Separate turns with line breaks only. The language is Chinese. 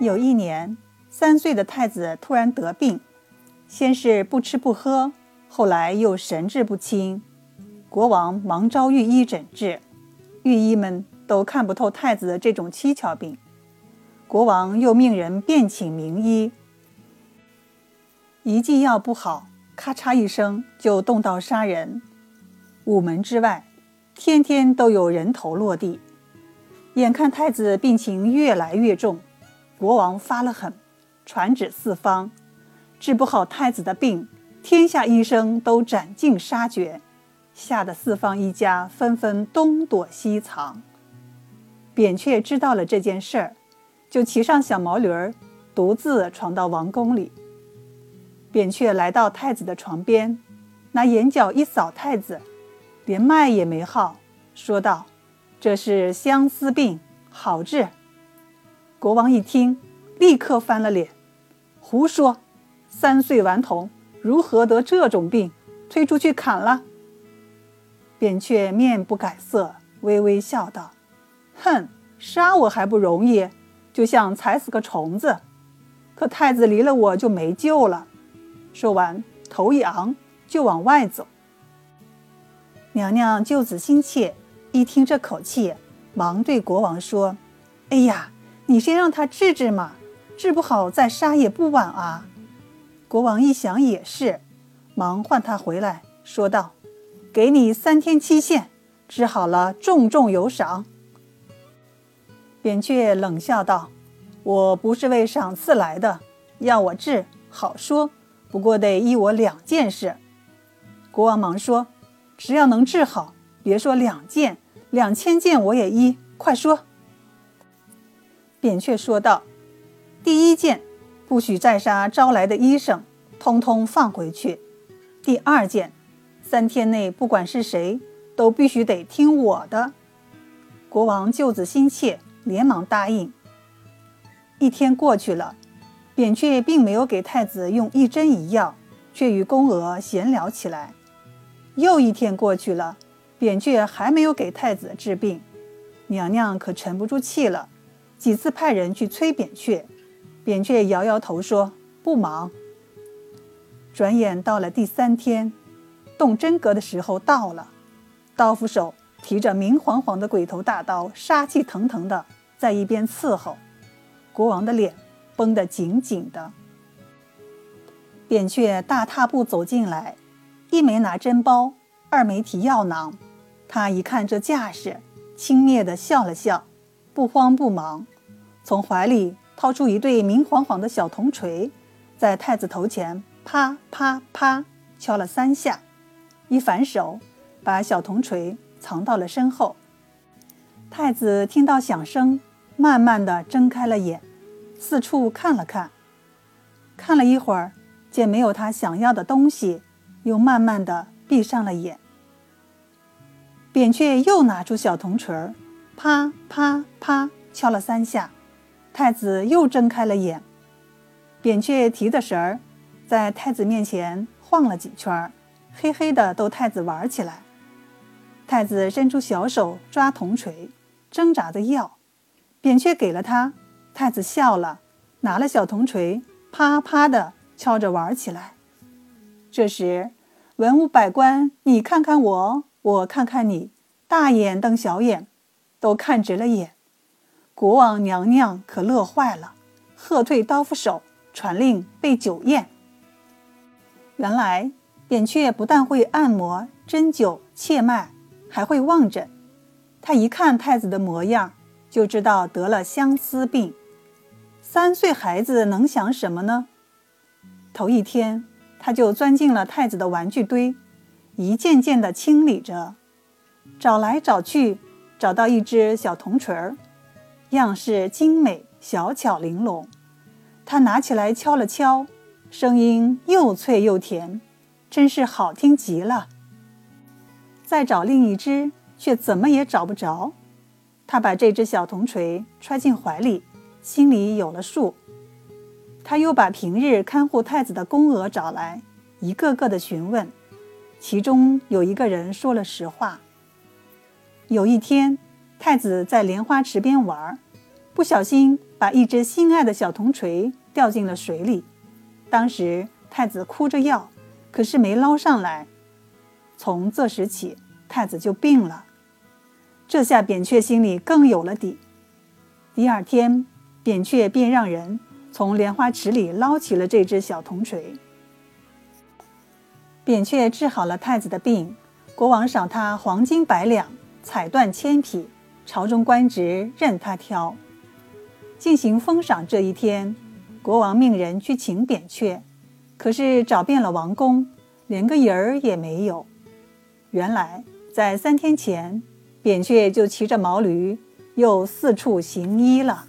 有一年，三岁的太子突然得病，先是不吃不喝，后来又神志不清。国王忙招御医诊治，御医们都看不透太子的这种蹊跷病。国王又命人遍请名医，一剂药不好，咔嚓一声就动刀杀人。午门之外，天天都有人头落地。眼看太子病情越来越重，国王发了狠，传旨四方，治不好太子的病，天下医生都斩尽杀绝。吓得四方一家纷纷东躲西藏。扁鹊知道了这件事儿，就骑上小毛驴儿，独自闯到王宫里。扁鹊来到太子的床边，拿眼角一扫太子，连脉也没号，说道：“这是相思病，好治。”国王一听，立刻翻了脸：“胡说！三岁顽童如何得这种病？推出去砍了！”扁鹊面不改色，微微笑道：“哼，杀我还不容易，就像踩死个虫子。可太子离了我就没救了。”说完，头一昂，就往外走。娘娘救子心切，一听这口气，忙对国王说：“哎呀，你先让他治治嘛，治不好再杀也不晚啊。”国王一想也是，忙唤他回来，说道。给你三天期限，治好了重重有赏。扁鹊冷笑道：“我不是为赏赐来的，要我治好说，不过得依我两件事。”国王忙说：“只要能治好，别说两件，两千件我也依。快说。”扁鹊说道：“第一件，不许再杀招来的医生，通通放回去。第二件。”三天内，不管是谁，都必须得听我的。国王救子心切，连忙答应。一天过去了，扁鹊并没有给太子用一针一药，却与宫娥闲聊起来。又一天过去了，扁鹊还没有给太子治病，娘娘可沉不住气了，几次派人去催扁鹊，扁鹊摇摇头说不忙。转眼到了第三天。动真格的时候到了，刀斧手提着明晃晃的鬼头大刀，杀气腾腾的在一边伺候。国王的脸绷得紧紧的。扁鹊大踏步走进来，一没拿针包，二没提药囊。他一看这架势，轻蔑地笑了笑，不慌不忙，从怀里掏出一对明晃晃的小铜锤，在太子头前啪啪啪敲了三下。一反手，把小铜锤藏到了身后。太子听到响声，慢慢的睁开了眼，四处看了看，看了一会儿，见没有他想要的东西，又慢慢的闭上了眼。扁鹊又拿出小铜锤，啪啪啪敲了三下，太子又睁开了眼。扁鹊提的绳儿，在太子面前晃了几圈儿。嘿嘿的逗太子玩起来，太子伸出小手抓铜锤，挣扎着要，扁鹊给了他，太子笑了，拿了小铜锤，啪啪的敲着玩起来。这时，文武百官你看看我，我看看你，大眼瞪小眼，都看直了眼。国王娘娘可乐坏了，喝退刀斧手，传令备酒宴。原来。扁鹊不但会按摩、针灸、切脉，还会望诊。他一看太子的模样，就知道得了相思病。三岁孩子能想什么呢？头一天，他就钻进了太子的玩具堆，一件件地清理着，找来找去，找到一只小铜锤儿，样式精美、小巧玲珑。他拿起来敲了敲，声音又脆又甜。真是好听极了。再找另一只，却怎么也找不着。他把这只小铜锤揣进怀里，心里有了数。他又把平日看护太子的宫娥找来，一个个的询问。其中有一个人说了实话。有一天，太子在莲花池边玩，不小心把一只心爱的小铜锤掉进了水里。当时太子哭着要，可是没捞上来。从这时起，太子就病了。这下扁鹊心里更有了底。第二天，扁鹊便让人从莲花池里捞起了这只小铜锤。扁鹊治好了太子的病，国王赏他黄金百两，彩缎千匹，朝中官职任他挑。进行封赏这一天，国王命人去请扁鹊，可是找遍了王宫，连个人儿也没有。原来，在三天前，扁鹊就骑着毛驴，又四处行医了。